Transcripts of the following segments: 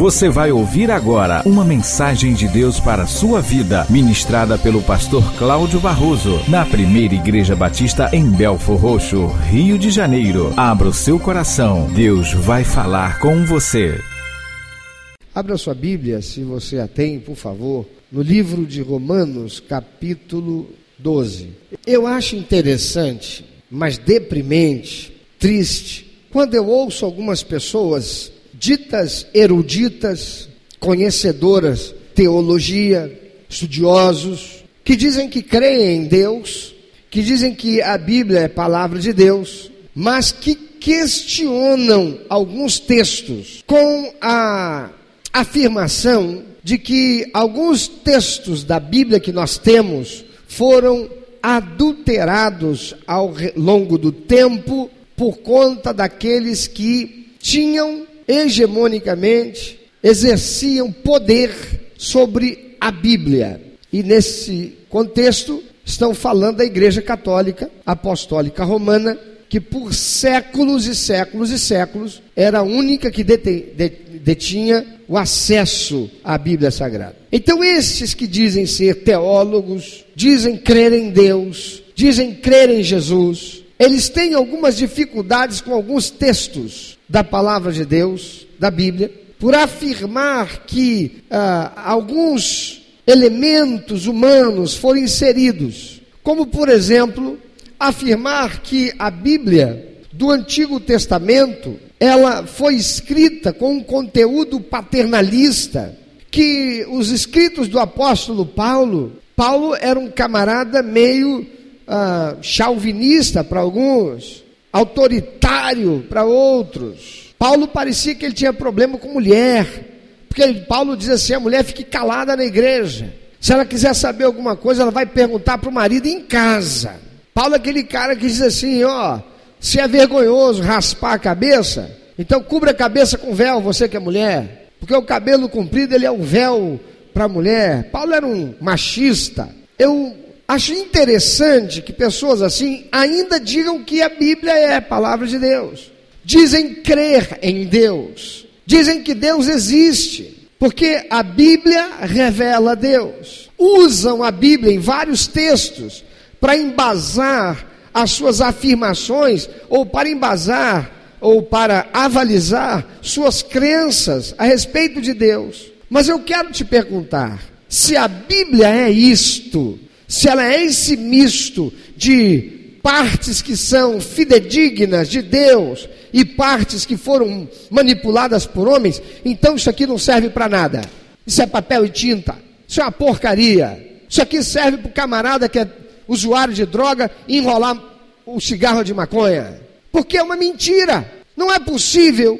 Você vai ouvir agora uma mensagem de Deus para a sua vida, ministrada pelo pastor Cláudio Barroso, na primeira Igreja Batista em Belfor Roxo, Rio de Janeiro. Abra o seu coração, Deus vai falar com você. Abra sua Bíblia, se você a tem, por favor, no livro de Romanos, capítulo 12. Eu acho interessante, mas deprimente, triste, quando eu ouço algumas pessoas ditas eruditas, conhecedoras, teologia, estudiosos, que dizem que creem em Deus, que dizem que a Bíblia é palavra de Deus, mas que questionam alguns textos com a afirmação de que alguns textos da Bíblia que nós temos foram adulterados ao longo do tempo por conta daqueles que tinham hegemonicamente exerciam poder sobre a Bíblia. E nesse contexto estão falando da Igreja Católica Apostólica Romana, que por séculos e séculos e séculos era a única que detinha o acesso à Bíblia Sagrada. Então, esses que dizem ser teólogos, dizem crer em Deus, dizem crer em Jesus, eles têm algumas dificuldades com alguns textos da palavra de Deus, da Bíblia, por afirmar que ah, alguns elementos humanos foram inseridos, como por exemplo, afirmar que a Bíblia do Antigo Testamento ela foi escrita com um conteúdo paternalista, que os escritos do apóstolo Paulo, Paulo era um camarada meio ah, chauvinista para alguns, autoritário para outros. Paulo parecia que ele tinha problema com mulher, porque Paulo diz assim: a mulher fique calada na igreja. Se ela quiser saber alguma coisa, ela vai perguntar para o marido em casa. Paulo é aquele cara que diz assim: ó, se é vergonhoso raspar a cabeça, então cubra a cabeça com véu, você que é mulher, porque o cabelo comprido ele é um véu para a mulher. Paulo era um machista. Eu Acho interessante que pessoas assim ainda digam que a Bíblia é a palavra de Deus. Dizem crer em Deus. Dizem que Deus existe. Porque a Bíblia revela Deus. Usam a Bíblia em vários textos para embasar as suas afirmações ou para embasar ou para avalizar suas crenças a respeito de Deus. Mas eu quero te perguntar: se a Bíblia é isto, se ela é esse misto de partes que são fidedignas de Deus e partes que foram manipuladas por homens, então isso aqui não serve para nada. Isso é papel e tinta. Isso é uma porcaria. Isso aqui serve para o camarada que é usuário de droga enrolar o cigarro de maconha. Porque é uma mentira. Não é possível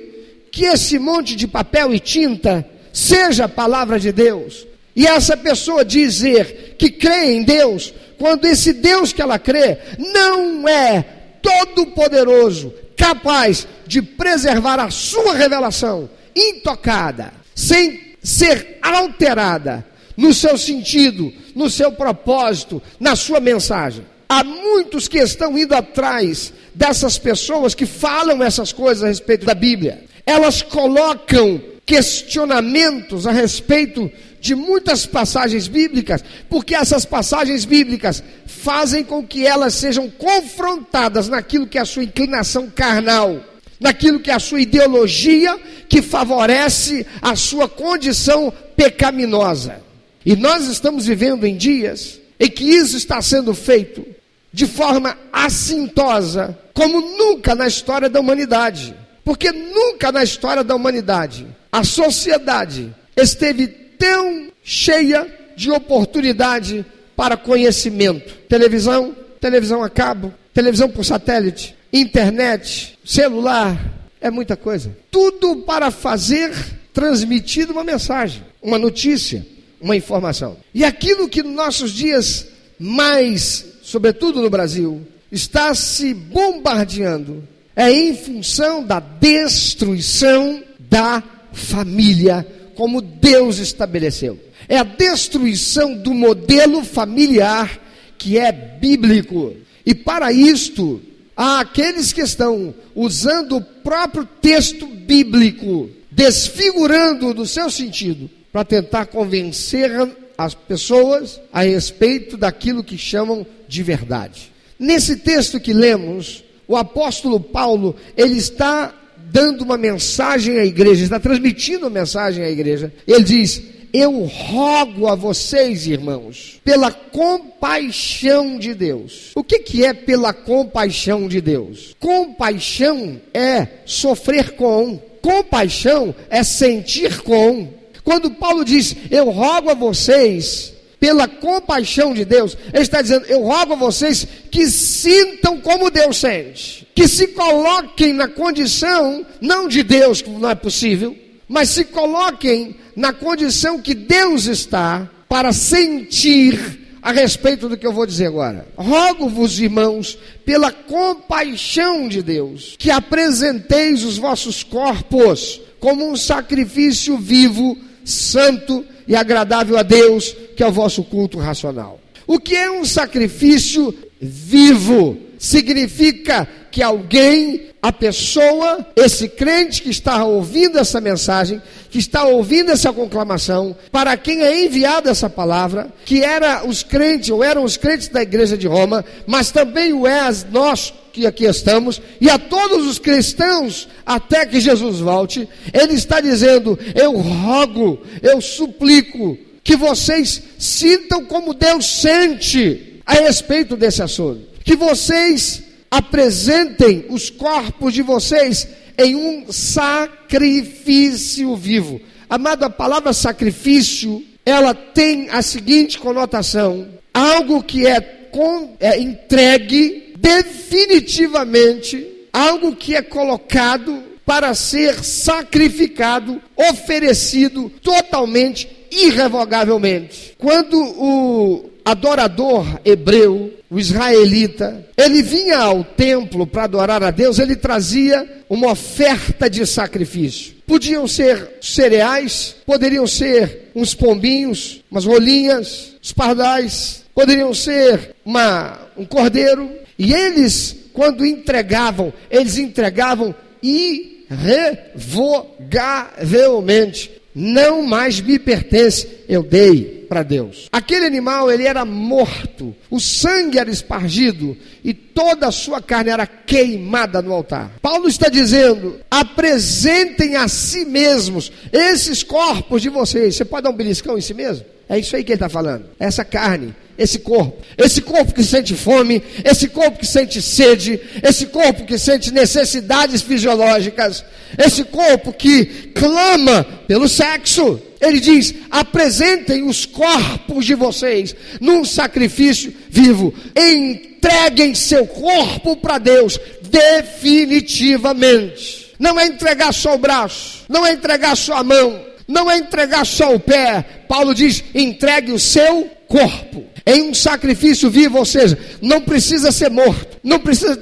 que esse monte de papel e tinta seja a palavra de Deus. E essa pessoa dizer que crê em Deus, quando esse Deus que ela crê não é todo-poderoso, capaz de preservar a sua revelação intocada, sem ser alterada no seu sentido, no seu propósito, na sua mensagem. Há muitos que estão indo atrás dessas pessoas que falam essas coisas a respeito da Bíblia. Elas colocam questionamentos a respeito de muitas passagens bíblicas, porque essas passagens bíblicas fazem com que elas sejam confrontadas naquilo que é a sua inclinação carnal, naquilo que é a sua ideologia que favorece a sua condição pecaminosa. E nós estamos vivendo em dias em que isso está sendo feito de forma assintosa, como nunca na história da humanidade. Porque nunca na história da humanidade a sociedade esteve tão cheia de oportunidade para conhecimento. Televisão, televisão a cabo, televisão por satélite, internet, celular, é muita coisa. Tudo para fazer transmitida uma mensagem, uma notícia, uma informação. E aquilo que nos nossos dias mais, sobretudo no Brasil, está se bombardeando é em função da destruição da família como Deus estabeleceu. É a destruição do modelo familiar que é bíblico. E para isto, há aqueles que estão usando o próprio texto bíblico desfigurando do seu sentido para tentar convencer as pessoas a respeito daquilo que chamam de verdade. Nesse texto que lemos, o apóstolo Paulo, ele está dando uma mensagem à igreja, está transmitindo uma mensagem à igreja. Ele diz: Eu rogo a vocês, irmãos, pela compaixão de Deus. O que, que é pela compaixão de Deus? Compaixão é sofrer com, compaixão é sentir com. Quando Paulo diz: Eu rogo a vocês pela compaixão de Deus, ele está dizendo: Eu rogo a vocês que sintam como Deus sente, que se coloquem na condição, não de Deus, que não é possível, mas se coloquem na condição que Deus está para sentir a respeito do que eu vou dizer agora. Rogo-vos, irmãos, pela compaixão de Deus, que apresenteis os vossos corpos como um sacrifício vivo, santo e agradável a Deus, que é o vosso culto racional. O que é um sacrifício vivo? Significa que alguém, a pessoa, esse crente que está ouvindo essa mensagem, que está ouvindo essa conclamação, para quem é enviada essa palavra, que era os crentes, ou eram os crentes da igreja de Roma, mas também o é nós que aqui estamos, e a todos os cristãos, até que Jesus volte, ele está dizendo: Eu rogo, eu suplico, que vocês sintam como Deus sente a respeito desse assunto, que vocês apresentem os corpos de vocês em um sacrifício vivo. Amado, a palavra sacrifício, ela tem a seguinte conotação: algo que é, com, é entregue definitivamente, algo que é colocado para ser sacrificado, oferecido totalmente, irrevogavelmente. Quando o adorador hebreu, o israelita, ele vinha ao templo para adorar a Deus, ele trazia uma oferta de sacrifício. Podiam ser cereais, poderiam ser uns pombinhos, umas rolinhas, os pardais, poderiam ser uma, um cordeiro. E eles, quando entregavam, eles entregavam irrevogavelmente. Não mais me pertence, eu dei para Deus. Aquele animal, ele era morto, o sangue era espargido e toda a sua carne era queimada no altar. Paulo está dizendo: apresentem a si mesmos esses corpos de vocês. Você pode dar um beliscão em si mesmo? É isso aí que ele está falando. Essa carne, esse corpo, esse corpo que sente fome, esse corpo que sente sede, esse corpo que sente necessidades fisiológicas, esse corpo que clama pelo sexo. Ele diz: apresentem os corpos de vocês num sacrifício vivo, entreguem seu corpo para Deus, definitivamente. Não é entregar só o braço, não é entregar só a mão, não é entregar só o pé. Paulo diz: entregue o seu corpo em um sacrifício vivo, ou seja, não precisa ser morto, não precisa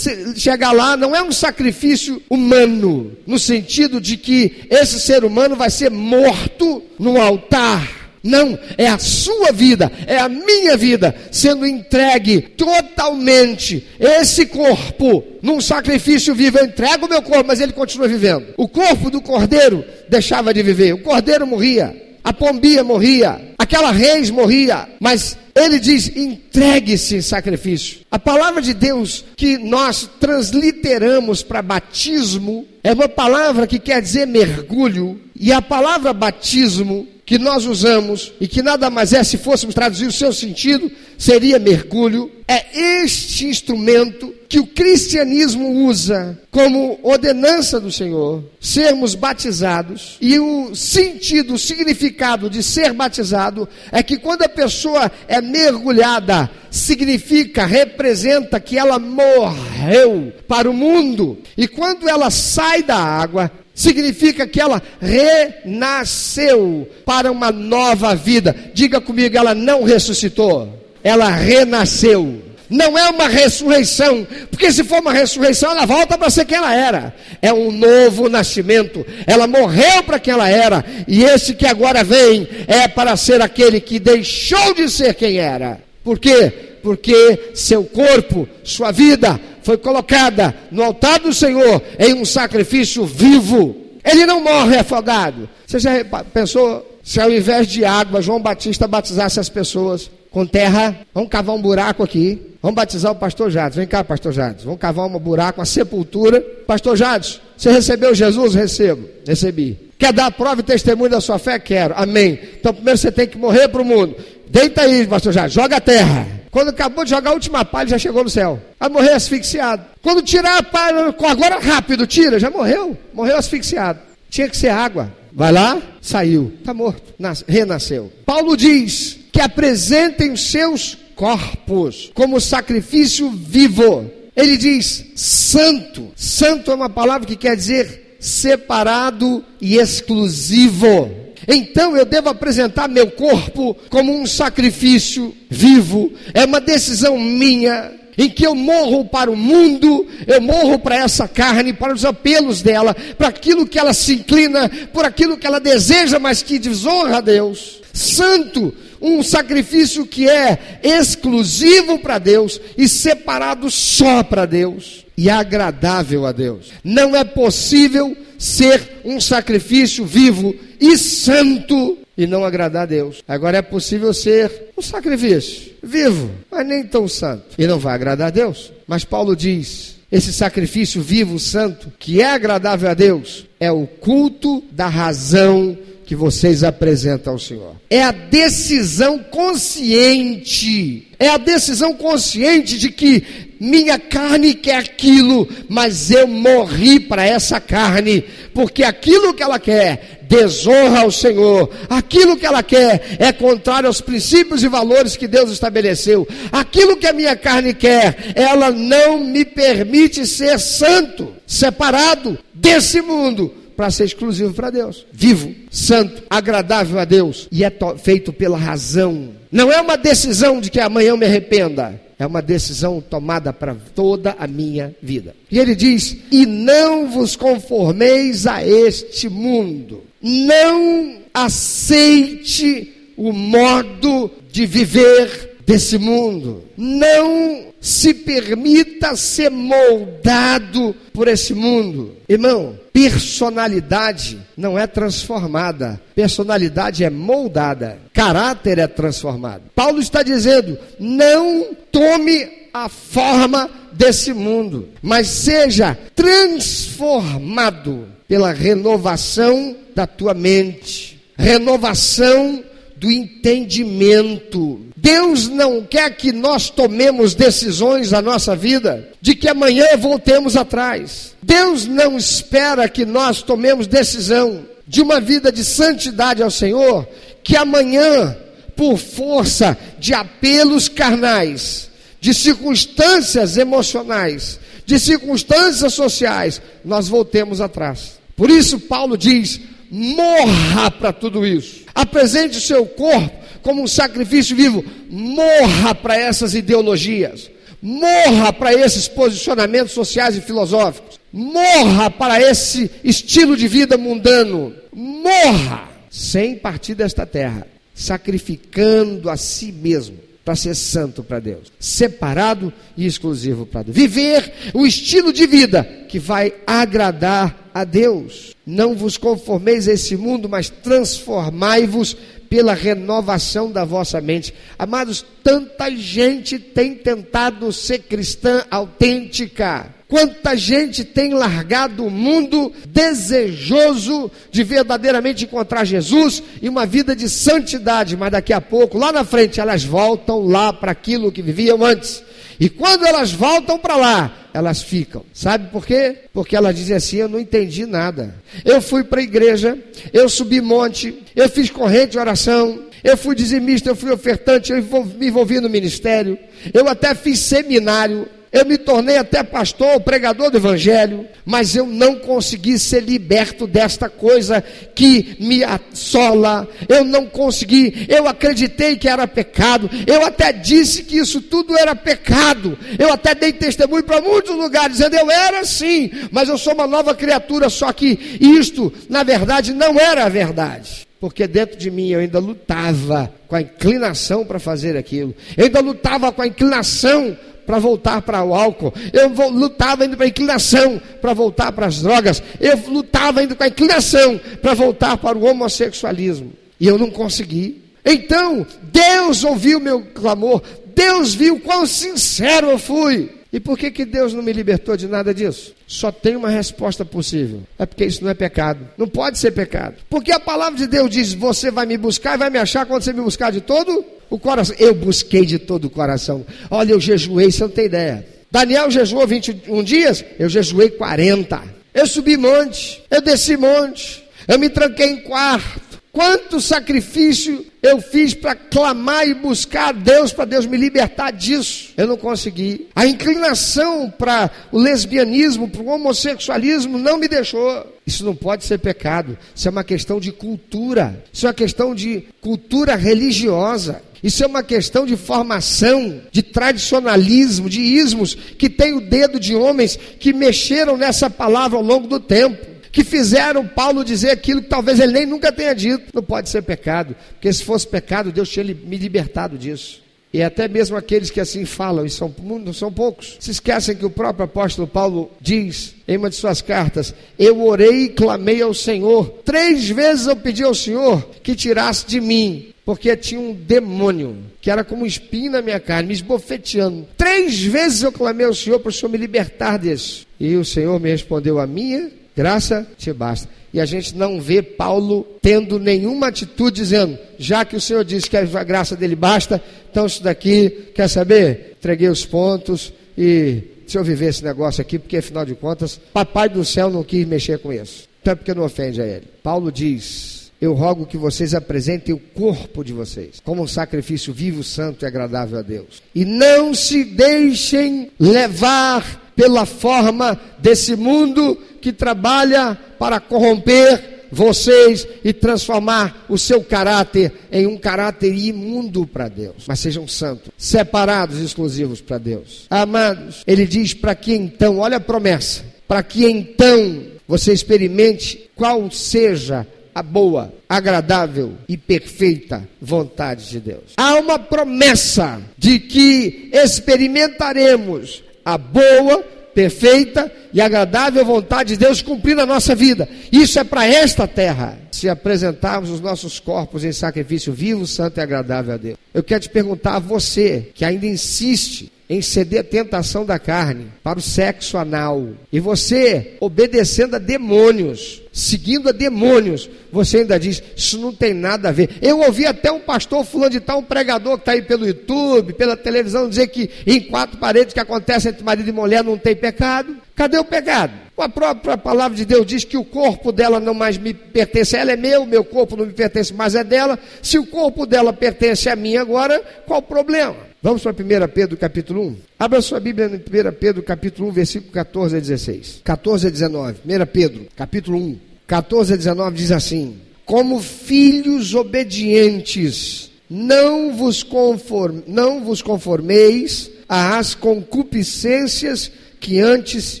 chegar lá, não é um sacrifício humano, no sentido de que esse ser humano vai ser morto no altar. Não, é a sua vida, é a minha vida sendo entregue totalmente. Esse corpo, num sacrifício vivo, eu entrego o meu corpo, mas ele continua vivendo. O corpo do cordeiro deixava de viver, o cordeiro morria, a pombia morria, aquela reis morria, mas ele diz: entregue-se em sacrifício. A palavra de Deus que nós transliteramos para batismo é uma palavra que quer dizer mergulho, e a palavra batismo que nós usamos e que nada mais é, se fôssemos traduzir o seu sentido, seria mergulho, é este instrumento que o cristianismo usa como ordenança do Senhor, sermos batizados, e o sentido, o significado de ser batizado é que quando a pessoa é mergulhada, significa, representa que ela morreu para o mundo, e quando ela sai da água, significa que ela renasceu para uma nova vida. Diga comigo, ela não ressuscitou, ela renasceu. Não é uma ressurreição, porque se for uma ressurreição, ela volta para ser quem ela era. É um novo nascimento. Ela morreu para quem ela era, e esse que agora vem é para ser aquele que deixou de ser quem era. Por quê? Porque seu corpo, sua vida, foi colocada no altar do Senhor em um sacrifício vivo. Ele não morre afogado. Você já pensou se ao invés de água, João Batista batizasse as pessoas com terra? Vamos cavar um buraco aqui. Vamos batizar o pastor Jades. Vem cá, pastor Jades. Vamos cavar um buraco, uma sepultura. Pastor Jades, você recebeu Jesus? Recebo. Recebi. Quer dar prova e testemunho da sua fé? Quero. Amém. Então primeiro você tem que morrer para o mundo. Deita aí, pastor Jades. Joga a terra. Quando acabou de jogar a última palha, já chegou no céu. Vai morrer asfixiado. Quando tirar a palha, agora rápido, tira, já morreu. Morreu asfixiado. Tinha que ser água. Vai lá, saiu. Está morto. Nas, renasceu. Paulo diz que apresentem os seus corpos como sacrifício vivo. Ele diz santo. Santo é uma palavra que quer dizer separado e exclusivo. Então eu devo apresentar meu corpo como um sacrifício vivo. É uma decisão minha em que eu morro para o mundo, eu morro para essa carne, para os apelos dela, para aquilo que ela se inclina, por aquilo que ela deseja, mas que desonra a Deus. Santo, um sacrifício que é exclusivo para Deus e separado só para Deus e agradável a Deus. Não é possível ser um sacrifício vivo e santo e não agradar a Deus. Agora é possível ser um sacrifício vivo, mas nem tão santo e não vai agradar a Deus. Mas Paulo diz: esse sacrifício vivo, santo, que é agradável a Deus, é o culto da razão que vocês apresentam ao Senhor. É a decisão consciente, é a decisão consciente de que minha carne quer aquilo, mas eu morri para essa carne, porque aquilo que ela quer desonra ao Senhor, aquilo que ela quer é contrário aos princípios e valores que Deus estabeleceu, aquilo que a minha carne quer, ela não me permite ser santo, separado desse mundo para ser exclusivo para Deus. Vivo, santo, agradável a Deus e é feito pela razão. Não é uma decisão de que amanhã eu me arrependa. É uma decisão tomada para toda a minha vida. E ele diz: E não vos conformeis a este mundo. Não aceite o modo de viver desse mundo. Não se permita ser moldado por esse mundo. Irmão, personalidade não é transformada, personalidade é moldada, caráter é transformado. Paulo está dizendo: não tome a forma desse mundo, mas seja transformado pela renovação da tua mente, renovação do entendimento. Deus não quer que nós tomemos decisões na nossa vida de que amanhã voltemos atrás. Deus não espera que nós tomemos decisão de uma vida de santidade ao Senhor que amanhã, por força de apelos carnais, de circunstâncias emocionais, de circunstâncias sociais, nós voltemos atrás. Por isso, Paulo diz: morra para tudo isso. Apresente o seu corpo como um sacrifício vivo. Morra para essas ideologias. Morra para esses posicionamentos sociais e filosóficos. Morra para esse estilo de vida mundano. Morra sem partir desta terra, sacrificando a si mesmo para ser santo para Deus, separado e exclusivo para Deus. Viver o estilo de vida que vai agradar a Deus. Não vos conformeis a esse mundo, mas transformai-vos pela renovação da vossa mente. Amados, tanta gente tem tentado ser cristã autêntica Quanta gente tem largado o mundo desejoso de verdadeiramente encontrar Jesus e uma vida de santidade, mas daqui a pouco, lá na frente, elas voltam lá para aquilo que viviam antes. E quando elas voltam para lá, elas ficam. Sabe por quê? Porque elas dizem assim: Eu não entendi nada. Eu fui para a igreja, eu subi monte, eu fiz corrente de oração, eu fui dizimista, eu fui ofertante, eu me envolvi no ministério, eu até fiz seminário, eu me tornei até pastor, pregador do evangelho, mas eu não consegui ser liberto desta coisa que me assola. Eu não consegui, eu acreditei que era pecado. Eu até disse que isso tudo era pecado. Eu até dei testemunho para muitos lugares dizendo eu era assim, mas eu sou uma nova criatura, só que isto, na verdade, não era a verdade porque dentro de mim eu ainda lutava com a inclinação para fazer aquilo, eu ainda lutava com a inclinação para voltar para o álcool. Eu lutava indo para a inclinação para voltar para as drogas. Eu lutava indo com a inclinação para voltar para o homossexualismo. E eu não consegui. Então, Deus ouviu meu clamor. Deus viu quão sincero eu fui. E por que, que Deus não me libertou de nada disso? Só tem uma resposta possível. É porque isso não é pecado. Não pode ser pecado. Porque a palavra de Deus diz: Você vai me buscar e vai me achar quando você me buscar de todo o coração. Eu busquei de todo o coração. Olha, eu jejuei, você não tem ideia. Daniel jejuou 21 dias, eu jejuei 40. Eu subi monte, eu desci monte, eu me tranquei em quarto. Quanto sacrifício eu fiz para clamar e buscar a Deus, para Deus me libertar disso. Eu não consegui. A inclinação para o lesbianismo, para o homossexualismo, não me deixou. Isso não pode ser pecado. Isso é uma questão de cultura. Isso é uma questão de cultura religiosa. Isso é uma questão de formação, de tradicionalismo, de ismos, que tem o dedo de homens que mexeram nessa palavra ao longo do tempo que fizeram Paulo dizer aquilo que talvez ele nem nunca tenha dito. Não pode ser pecado, porque se fosse pecado, Deus tinha me libertado disso. E até mesmo aqueles que assim falam, e são, não são poucos, se esquecem que o próprio apóstolo Paulo diz em uma de suas cartas: Eu orei e clamei ao Senhor. Três vezes eu pedi ao Senhor que tirasse de mim, porque tinha um demônio que era como um espinho na minha carne, me esbofeteando. Três vezes eu clamei ao Senhor para o Senhor me libertar disso. E o Senhor me respondeu: A minha Graça te basta. E a gente não vê Paulo tendo nenhuma atitude dizendo, já que o Senhor disse que a graça dele basta, então isso daqui, quer saber? Entreguei os pontos e se eu viver esse negócio aqui, porque afinal de contas, papai do céu não quis mexer com isso. Então é porque não ofende a ele. Paulo diz: Eu rogo que vocês apresentem o corpo de vocês como um sacrifício vivo, santo e agradável a Deus. E não se deixem levar pela forma desse mundo que trabalha para corromper vocês e transformar o seu caráter em um caráter imundo para Deus. Mas sejam santos, separados, exclusivos para Deus. Amados, ele diz para que então, olha a promessa, para que então você experimente qual seja a boa, agradável e perfeita vontade de Deus. Há uma promessa de que experimentaremos a boa, perfeita e agradável vontade de Deus cumprir na nossa vida. Isso é para esta terra. Se apresentarmos os nossos corpos em sacrifício vivo, santo e agradável a Deus. Eu quero te perguntar a você que ainda insiste em ceder a tentação da carne para o sexo anal. E você, obedecendo a demônios, seguindo a demônios, você ainda diz: Isso não tem nada a ver. Eu ouvi até um pastor fulano de tal, um pregador que está aí pelo YouTube, pela televisão, dizer que em quatro paredes que acontece entre marido e mulher não tem pecado. Cadê o pecado? A própria palavra de Deus diz que o corpo dela não mais me pertence, ela é meu, meu corpo não me pertence mais, é dela. Se o corpo dela pertence a mim agora, qual o problema? Vamos para 1 Pedro capítulo 1. Abra sua Bíblia em 1 Pedro capítulo 1, versículo 14 a 16. 14 a 19. 1 Pedro capítulo 1, 14 a 19 diz assim: Como filhos obedientes, não vos, conforme, não vos conformeis às concupiscências que antes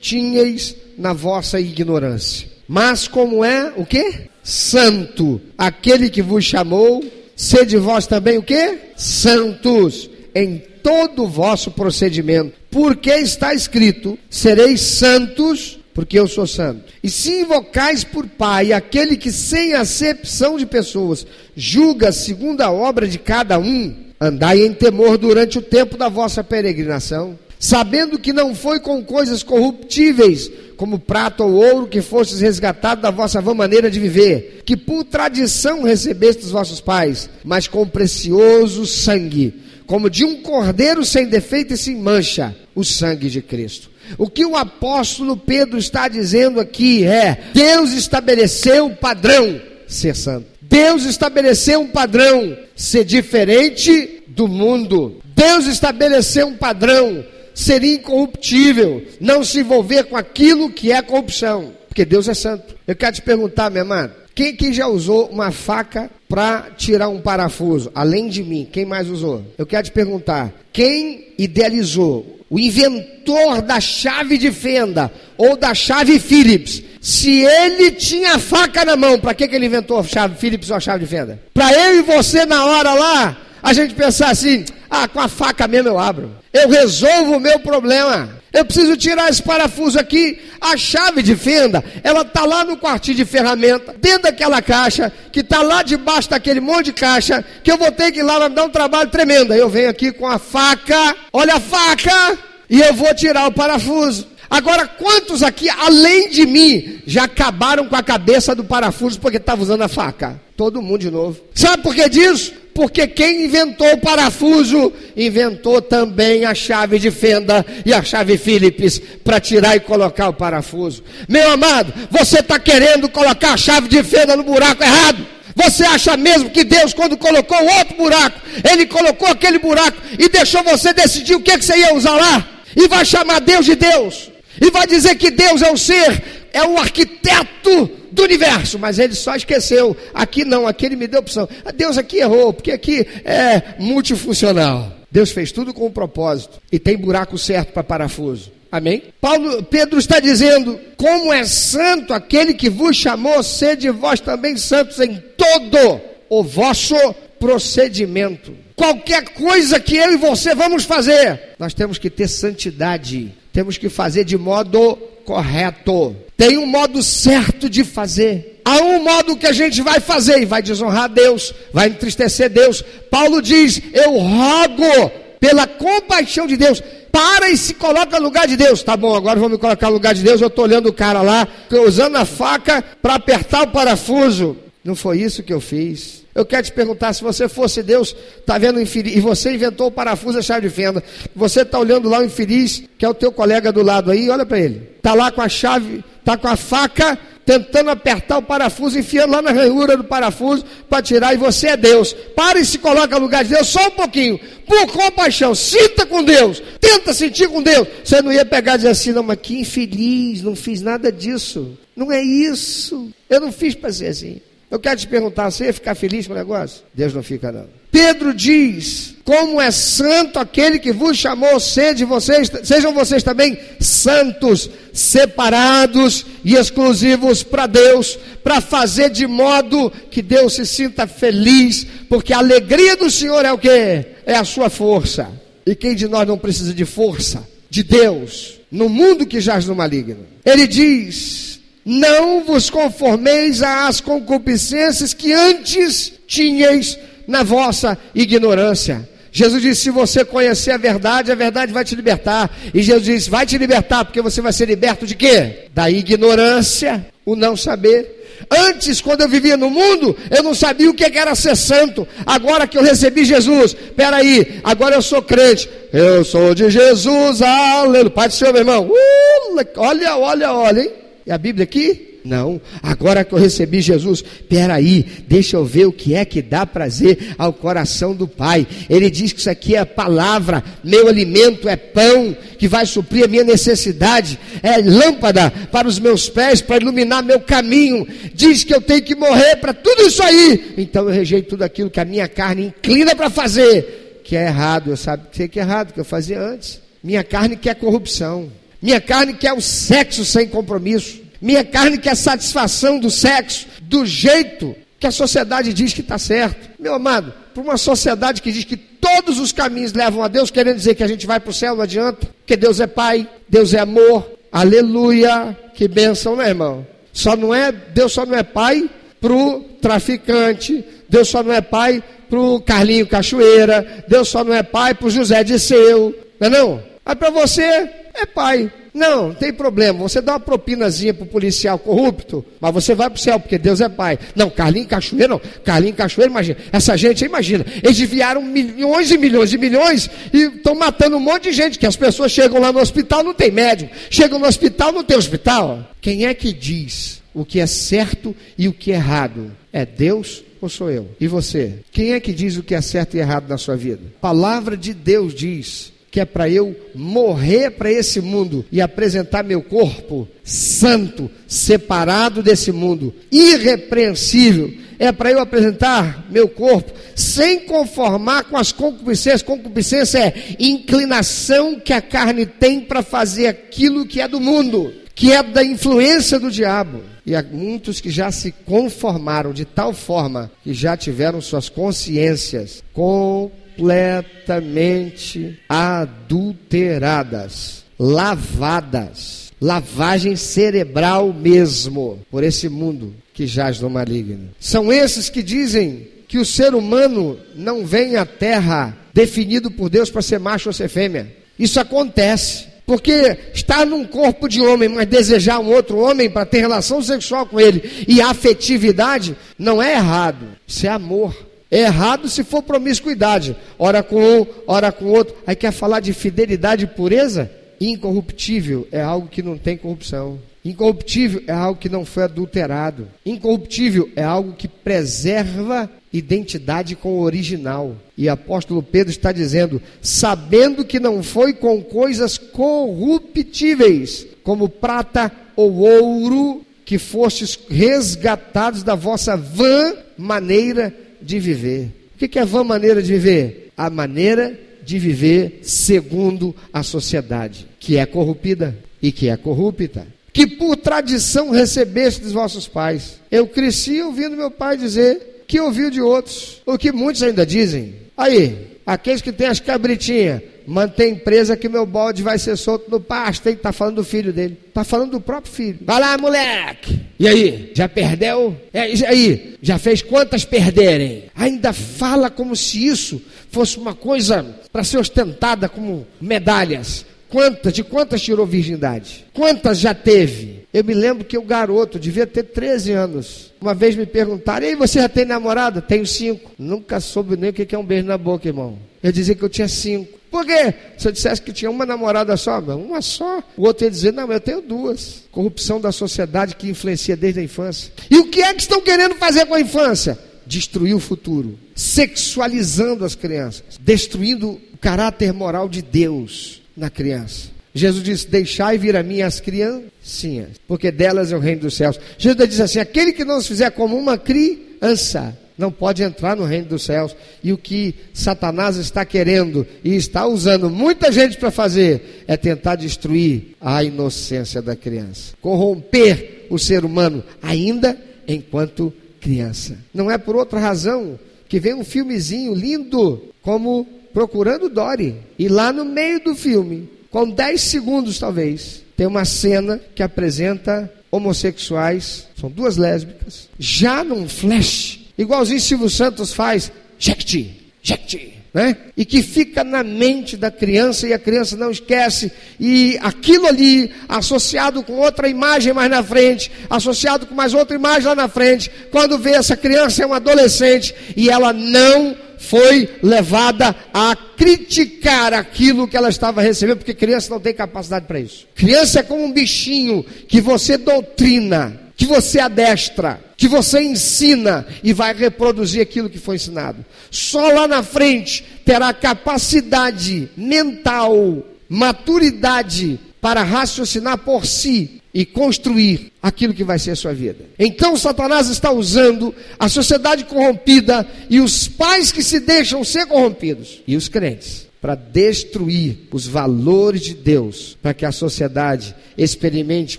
tinhais na vossa ignorância. Mas como é o que? Santo, aquele que vos chamou, sede vós também o que? Santos em todo o vosso procedimento, porque está escrito: sereis santos, porque eu sou santo. E se invocais por Pai aquele que, sem acepção de pessoas, julga segundo a obra de cada um, andai em temor durante o tempo da vossa peregrinação, sabendo que não foi com coisas corruptíveis, como prata ou ouro, que fostes resgatados da vossa vã maneira de viver, que por tradição recebeste dos vossos pais, mas com precioso sangue como de um cordeiro sem defeito e sem mancha, o sangue de Cristo. O que o apóstolo Pedro está dizendo aqui é: Deus estabeleceu um padrão ser santo. Deus estabeleceu um padrão ser diferente do mundo. Deus estabeleceu um padrão ser incorruptível, não se envolver com aquilo que é corrupção, porque Deus é santo. Eu quero te perguntar, meu amado, quem que já usou uma faca para tirar um parafuso? Além de mim, quem mais usou? Eu quero te perguntar: quem idealizou, o inventor da chave de fenda ou da chave Phillips? Se ele tinha faca na mão, para que, que ele inventou a chave Phillips ou a chave de fenda? Para eu e você na hora lá, a gente pensar assim: ah, com a faca mesmo eu abro. Eu resolvo o meu problema. Eu preciso tirar esse parafuso aqui, a chave de fenda, ela está lá no quartinho de ferramenta, dentro daquela caixa, que está lá debaixo daquele monte de caixa, que eu vou ter que ir lá, dar um trabalho tremendo. Eu venho aqui com a faca, olha a faca, e eu vou tirar o parafuso. Agora, quantos aqui, além de mim, já acabaram com a cabeça do parafuso porque estava usando a faca? Todo mundo de novo. Sabe por que disso? Porque quem inventou o parafuso, inventou também a chave de fenda e a chave Phillips para tirar e colocar o parafuso. Meu amado, você está querendo colocar a chave de fenda no buraco errado. Você acha mesmo que Deus, quando colocou outro buraco, Ele colocou aquele buraco e deixou você decidir o que, que você ia usar lá? E vai chamar Deus de Deus? E vai dizer que Deus é o ser, é o arquiteto do universo, mas ele só esqueceu. Aqui não, aqui ele me deu opção. Ah, Deus aqui errou, porque aqui é multifuncional. Deus fez tudo com um propósito e tem buraco certo para parafuso. Amém? Paulo, Pedro está dizendo: Como é santo aquele que vos chamou, sede vós também santos em todo o vosso procedimento. Qualquer coisa que eu e você vamos fazer, nós temos que ter santidade temos que fazer de modo correto. Tem um modo certo de fazer. Há um modo que a gente vai fazer e vai desonrar Deus, vai entristecer Deus. Paulo diz: Eu rogo pela compaixão de Deus. Para e se coloca no lugar de Deus. Tá bom, agora vou me colocar no lugar de Deus. Eu estou olhando o cara lá, usando a faca para apertar o parafuso. Não foi isso que eu fiz. Eu quero te perguntar: se você fosse Deus, está vendo infeliz, e você inventou o parafuso a chave de fenda, você está olhando lá o infeliz, que é o teu colega do lado aí, olha para ele. Está lá com a chave, está com a faca, tentando apertar o parafuso, enfiando lá na ranhura do parafuso para tirar, e você é Deus. Para e se coloca no lugar de Deus só um pouquinho, por compaixão, sinta com Deus, tenta sentir com Deus. Você não ia pegar e dizer assim, não, mas que infeliz, não fiz nada disso. Não é isso. Eu não fiz para ser assim. Eu quero te perguntar, você ia ficar feliz com o negócio? Deus não fica, não. Pedro diz: Como é santo aquele que vos chamou, sede vocês, sejam vocês também santos, separados e exclusivos para Deus, para fazer de modo que Deus se sinta feliz, porque a alegria do Senhor é o que? É a sua força. E quem de nós não precisa de força? De Deus, no mundo que jaz no maligno. Ele diz: não vos conformeis às concupiscências que antes tinhais na vossa ignorância. Jesus disse: se você conhecer a verdade, a verdade vai te libertar. E Jesus disse: vai te libertar, porque você vai ser liberto de quê? Da ignorância, o não saber. Antes, quando eu vivia no mundo, eu não sabia o que era ser santo. Agora que eu recebi Jesus, peraí, agora eu sou crente. Eu sou de Jesus, aleluia. Pai do Senhor, meu irmão. Uh, olha, olha, olha, hein? É a Bíblia aqui? Não. Agora que eu recebi Jesus, peraí, deixa eu ver o que é que dá prazer ao coração do Pai. Ele diz que isso aqui é palavra, meu alimento é pão, que vai suprir a minha necessidade, é lâmpada para os meus pés, para iluminar meu caminho. Diz que eu tenho que morrer para tudo isso aí. Então eu rejeito tudo aquilo que a minha carne inclina para fazer, que é errado. Eu sabe que é errado, que eu fazia antes. Minha carne quer corrupção. Minha carne quer o sexo sem compromisso. Minha carne quer satisfação do sexo do jeito que a sociedade diz que está certo. Meu amado, para uma sociedade que diz que todos os caminhos levam a Deus, querendo dizer que a gente vai para o céu, não adianta. Porque Deus é Pai, Deus é amor. Aleluia. Que bênção, né, irmão? Só não é, Deus só não é Pai para o traficante. Deus só não é Pai para o Carlinho Cachoeira. Deus só não é Pai para o José de Seu. Não é não? Para você, é pai. Não, não tem problema. Você dá uma propinazinha para o policial corrupto, mas você vai para o céu, porque Deus é pai. Não, Carlinhos Cachoeiro, não. Carlinhos Cachoeiro, imagina. Essa gente, imagina. Eles desviaram milhões e milhões e milhões e estão matando um monte de gente. Que as pessoas chegam lá no hospital, não tem médico. Chegam no hospital, não tem hospital. Quem é que diz o que é certo e o que é errado? É Deus ou sou eu? E você? Quem é que diz o que é certo e errado na sua vida? A palavra de Deus diz que é para eu morrer para esse mundo e apresentar meu corpo santo, separado desse mundo, irrepreensível. É para eu apresentar meu corpo sem conformar com as concupiscências. Concupiscência é inclinação que a carne tem para fazer aquilo que é do mundo, que é da influência do diabo. E há muitos que já se conformaram de tal forma que já tiveram suas consciências com completamente adulteradas, lavadas, lavagem cerebral mesmo por esse mundo que jaz no maligno. São esses que dizem que o ser humano não vem à terra definido por Deus para ser macho ou ser fêmea. Isso acontece. Porque estar num corpo de homem, mas desejar um outro homem para ter relação sexual com ele e afetividade, não é errado. Isso é amor. É errado se for promiscuidade. Ora com um, ora com outro. Aí quer falar de fidelidade e pureza? Incorruptível é algo que não tem corrupção. Incorruptível é algo que não foi adulterado. Incorruptível é algo que preserva identidade com o original. E apóstolo Pedro está dizendo: sabendo que não foi com coisas corruptíveis, como prata ou ouro, que fostes resgatados da vossa vã maneira de viver. O que é vã maneira de viver? A maneira de viver segundo a sociedade, que é corrompida e que é corrupta. Que por tradição recebeste dos vossos pais. Eu cresci ouvindo meu pai dizer que ouviu de outros, o que muitos ainda dizem. Aí, aqueles que têm as cabritinhas, mantém presa que meu bode vai ser solto no pasto, hein? Tá falando do filho dele. Tá falando do próprio filho. Vai lá, moleque. E aí? Já perdeu? É, e aí? Já fez quantas perderem? Ainda fala como se isso fosse uma coisa para ser ostentada como medalhas. Quantas, de quantas tirou virgindade? Quantas já teve? Eu me lembro que o garoto devia ter 13 anos. Uma vez me perguntaram: e você já tem namorada? Tenho cinco. Nunca soube nem o que é um beijo na boca, irmão. Eu dizia que eu tinha cinco. Por quê? Se eu dissesse que tinha uma namorada só, uma só. O outro ia dizer: não, eu tenho duas. Corrupção da sociedade que influencia desde a infância. E o que é que estão querendo fazer com a infância? Destruir o futuro, sexualizando as crianças, destruindo o caráter moral de Deus na criança. Jesus disse: Deixai vir a mim as criancinhas, porque delas é o reino dos céus. Jesus diz assim: Aquele que não se fizer como uma criança, não pode entrar no reino dos céus. E o que Satanás está querendo e está usando muita gente para fazer é tentar destruir a inocência da criança, corromper o ser humano ainda enquanto criança. Não é por outra razão que vem um filmezinho lindo como Procurando Dory. E lá no meio do filme, com 10 segundos talvez, tem uma cena que apresenta homossexuais, são duas lésbicas, já num flash, igualzinho Silvio Santos faz, Jecti, Jecti, né? E que fica na mente da criança e a criança não esquece. E aquilo ali, associado com outra imagem mais na frente, associado com mais outra imagem lá na frente, quando vê essa criança é uma adolescente e ela não foi levada a criticar aquilo que ela estava recebendo, porque criança não tem capacidade para isso. Criança é como um bichinho que você doutrina, que você adestra, que você ensina e vai reproduzir aquilo que foi ensinado. Só lá na frente terá capacidade mental, maturidade para raciocinar por si e construir aquilo que vai ser a sua vida. Então Satanás está usando a sociedade corrompida e os pais que se deixam ser corrompidos e os crentes para destruir os valores de Deus, para que a sociedade experimente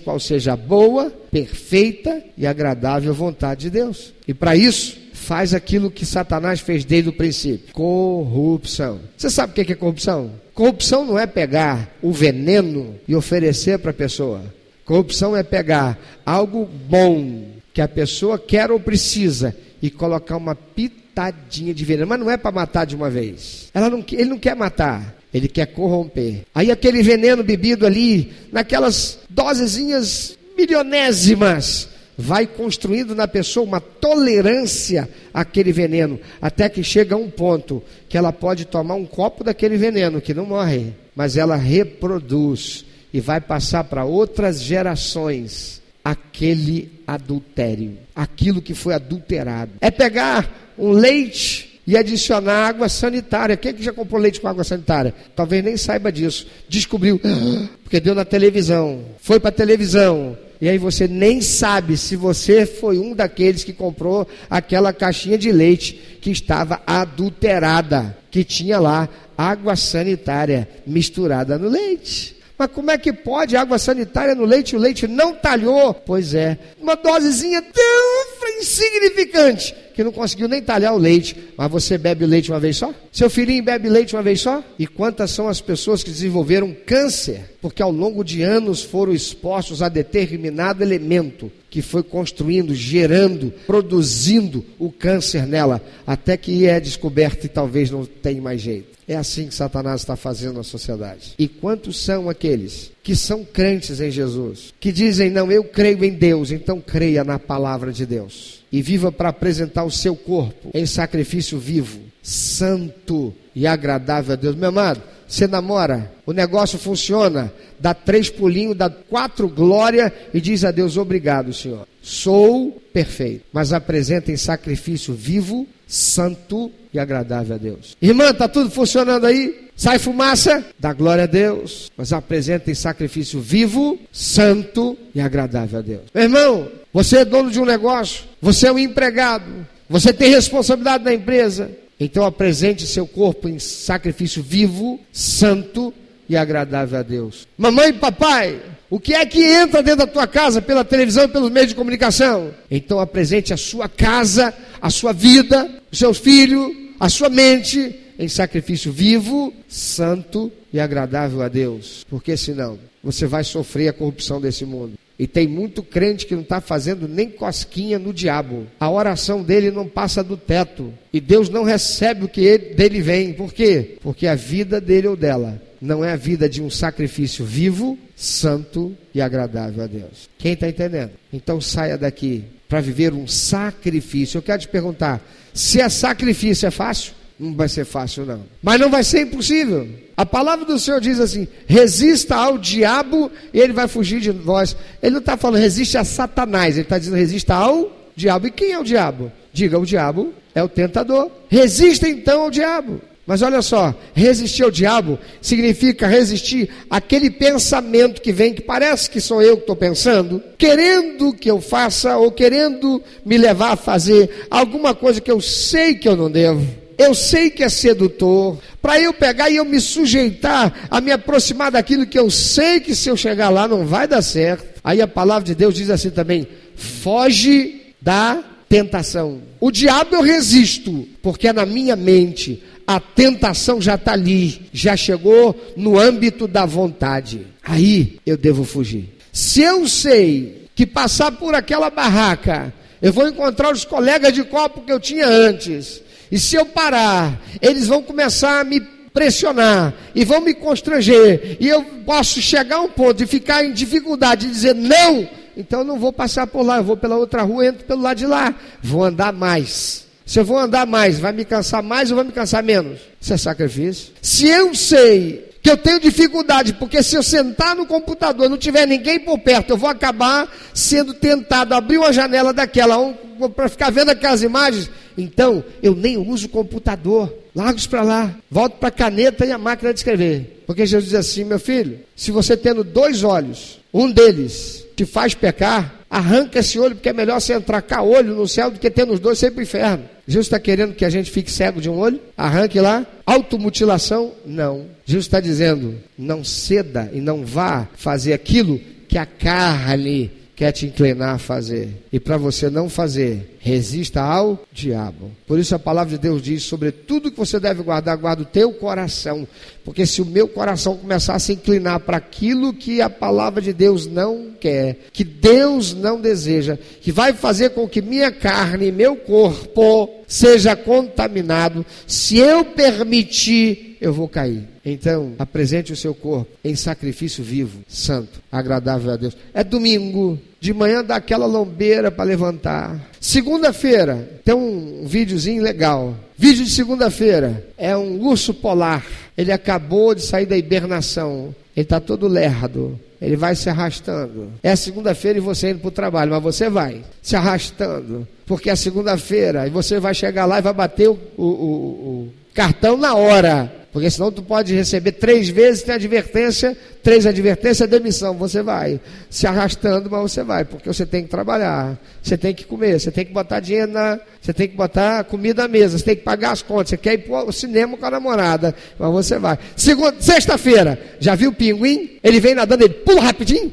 qual seja a boa, perfeita e agradável vontade de Deus. E para isso, faz aquilo que Satanás fez desde o princípio: corrupção. Você sabe o que é corrupção? Corrupção não é pegar o veneno e oferecer para a pessoa. Corrupção é pegar algo bom que a pessoa quer ou precisa e colocar uma pitadinha de veneno, mas não é para matar de uma vez. Não, ele não quer matar, ele quer corromper. Aí aquele veneno bebido ali, naquelas dosezinhas milionésimas, vai construindo na pessoa uma tolerância àquele veneno, até que chega a um ponto que ela pode tomar um copo daquele veneno, que não morre, mas ela reproduz e vai passar para outras gerações aquele adultério, aquilo que foi adulterado. É pegar um leite e adicionar água sanitária. Quem é que já comprou leite com água sanitária? Talvez nem saiba disso. Descobriu, porque deu na televisão. Foi para a televisão. E aí você nem sabe se você foi um daqueles que comprou aquela caixinha de leite que estava adulterada, que tinha lá água sanitária misturada no leite. Mas como é que pode água sanitária no leite? O leite não talhou. Pois é, uma dosezinha tão insignificante que não conseguiu nem talhar o leite, mas você bebe o leite uma vez só? Seu filhinho bebe leite uma vez só? E quantas são as pessoas que desenvolveram câncer porque ao longo de anos foram expostos a determinado elemento que foi construindo, gerando, produzindo o câncer nela, até que é descoberto e talvez não tenha mais jeito. É assim que Satanás está fazendo na sociedade. E quantos são aqueles que são crentes em Jesus, que dizem: Não, eu creio em Deus, então creia na palavra de Deus e viva para apresentar o seu corpo em sacrifício vivo, santo e agradável a Deus. Meu amado, você namora, o negócio funciona, dá três pulinhos, dá quatro glória e diz a Deus: Obrigado, Senhor. Sou perfeito, mas apresenta em sacrifício vivo, santo e agradável a Deus. Irmã, está tudo funcionando aí? Sai fumaça? Dá glória a Deus, mas apresenta em sacrifício vivo, santo e agradável a Deus. Meu irmão, você é dono de um negócio, você é um empregado, você tem responsabilidade na empresa. Então apresente seu corpo em sacrifício vivo, santo e agradável a Deus. Mamãe e papai, o que é que entra dentro da tua casa pela televisão e pelos meios de comunicação? Então apresente a sua casa, a sua vida, os seus filhos, a sua mente em sacrifício vivo, santo e agradável a Deus. Porque senão você vai sofrer a corrupção desse mundo. E tem muito crente que não está fazendo nem cosquinha no diabo. A oração dele não passa do teto. E Deus não recebe o que ele, dele vem. Por quê? Porque a vida dele ou dela não é a vida de um sacrifício vivo, santo e agradável a Deus. Quem está entendendo? Então saia daqui para viver um sacrifício. Eu quero te perguntar: se é sacrifício, é fácil? Não vai ser fácil, não. Mas não vai ser impossível. A palavra do Senhor diz assim: resista ao diabo e ele vai fugir de vós. Ele não está falando resiste a Satanás, ele está dizendo resista ao diabo. E quem é o diabo? Diga: o diabo é o tentador. Resista então ao diabo. Mas olha só, resistir ao diabo significa resistir àquele pensamento que vem, que parece que sou eu que estou pensando, querendo que eu faça ou querendo me levar a fazer alguma coisa que eu sei que eu não devo eu sei que é sedutor, para eu pegar e eu me sujeitar a me aproximar daquilo que eu sei que se eu chegar lá não vai dar certo. Aí a palavra de Deus diz assim também: foge da tentação. O diabo eu resisto, porque é na minha mente. A tentação já está ali, já chegou no âmbito da vontade. Aí eu devo fugir. Se eu sei que passar por aquela barraca, eu vou encontrar os colegas de copo que eu tinha antes e se eu parar, eles vão começar a me pressionar e vão me constranger. E eu posso chegar a um ponto de ficar em dificuldade de dizer não. Então eu não vou passar por lá, eu vou pela outra rua, entro pelo lado de lá. Vou andar mais. Se eu vou andar mais, vai me cansar mais ou vai me cansar menos? Isso é sacrifício. Se eu sei que eu tenho dificuldade, porque se eu sentar no computador e não tiver ninguém por perto, eu vou acabar sendo tentado abrir uma janela daquela para ficar vendo aquelas imagens então, eu nem uso computador. Largo isso para lá. Volto para a caneta e a máquina de escrever. Porque Jesus diz assim: meu filho, se você tendo dois olhos, um deles te faz pecar, arranca esse olho, porque é melhor você entrar cá olho no céu do que tendo os dois sempre inferno. Jesus está querendo que a gente fique cego de um olho? Arranque lá. Automutilação? Não. Jesus está dizendo: não ceda e não vá fazer aquilo que a carne quer te inclinar a fazer. E para você não fazer, resista ao diabo. Por isso a palavra de Deus diz: sobre tudo que você deve guardar, guarda o teu coração. Porque se o meu coração começar a se inclinar para aquilo que a palavra de Deus não quer, que Deus não deseja, que vai fazer com que minha carne, meu corpo seja contaminado, se eu permitir, eu vou cair. Então, apresente o seu corpo em sacrifício vivo, santo, agradável a Deus. É domingo, de manhã dá aquela lombeira para levantar. Segunda-feira, tem um videozinho legal. Vídeo de segunda-feira é um urso polar. Ele acabou de sair da hibernação. Ele está todo lerdo. Ele vai se arrastando. É segunda-feira e você indo para o trabalho, mas você vai se arrastando. Porque é segunda-feira e você vai chegar lá e vai bater o, o, o, o cartão na hora. Porque senão tu pode receber três vezes, tem advertência, três advertências, demissão. Você vai se arrastando, mas você vai, porque você tem que trabalhar, você tem que comer, você tem que botar dinheiro na. Você tem que botar comida à mesa, você tem que pagar as contas, você quer ir para o cinema com a namorada, mas você vai. Segunda, sexta-feira, já viu o pinguim? Ele vem nadando, ele pula rapidinho.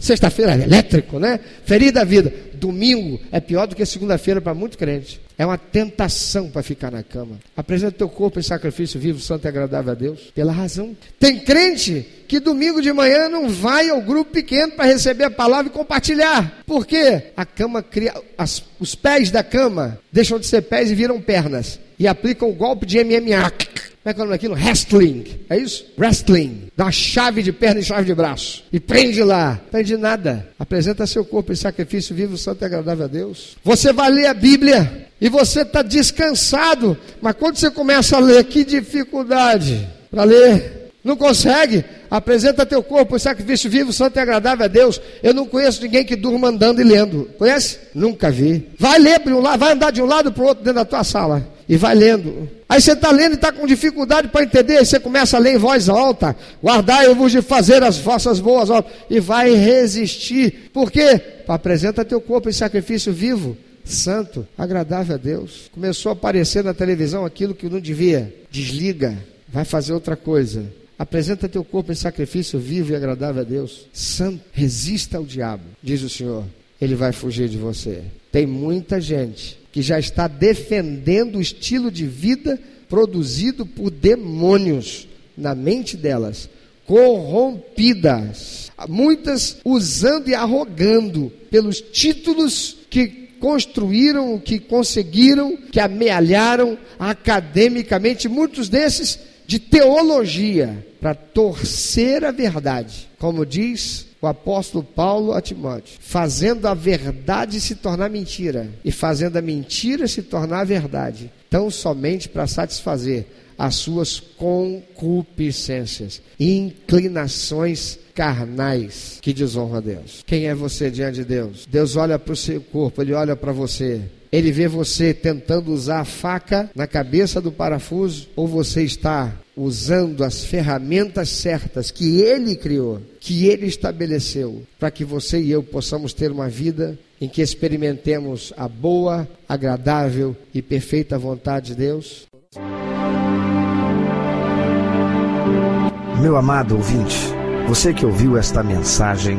Sexta-feira é elétrico, né? Feliz da vida. Domingo é pior do que segunda-feira para muito crente. É uma tentação para ficar na cama. Apresenta teu corpo em sacrifício vivo, santo e agradável a Deus. Pela razão. Tem crente que domingo de manhã não vai ao grupo pequeno para receber a palavra e compartilhar. Por quê? A cama cria. As, os pés da cama deixam de ser pés e viram pernas. E aplicam o golpe de MMA. Como é que é o nome daquilo? Wrestling. É isso? Wrestling. Dá uma chave de perna e chave de braço. E prende lá. Prende nada. Apresenta seu corpo em sacrifício vivo, santo e agradável a Deus. Você vai ler a Bíblia e você está descansado. Mas quando você começa a ler, que dificuldade para ler. Não consegue? Apresenta teu corpo em sacrifício vivo, santo e agradável a Deus. Eu não conheço ninguém que durma andando e lendo. Conhece? Nunca vi. Vai ler para um lado, vai andar de um lado para o outro dentro da tua sala e vai lendo. Aí você está lendo e está com dificuldade para entender, aí você começa a ler em voz alta, guardai-vos de fazer as vossas boas obras, e vai resistir. Por quê? Apresenta teu corpo em sacrifício vivo, santo, agradável a Deus. Começou a aparecer na televisão aquilo que não devia. Desliga, vai fazer outra coisa. Apresenta teu corpo em sacrifício vivo e agradável a Deus. Santo, resista ao diabo, diz o Senhor. Ele vai fugir de você. Tem muita gente que já está defendendo o estilo de vida produzido por demônios na mente delas, corrompidas, muitas usando e arrogando pelos títulos que construíram, que conseguiram, que amealharam academicamente, muitos desses de teologia, para torcer a verdade, como diz o apóstolo Paulo a Timóteo, fazendo a verdade se tornar mentira e fazendo a mentira se tornar verdade, tão somente para satisfazer as suas concupiscências inclinações carnais que desonram a Deus. Quem é você diante de Deus? Deus olha para o seu corpo, ele olha para você. Ele vê você tentando usar a faca na cabeça do parafuso ou você está usando as ferramentas certas que ele criou, que ele estabeleceu, para que você e eu possamos ter uma vida em que experimentemos a boa, agradável e perfeita vontade de Deus? Meu amado ouvinte, você que ouviu esta mensagem,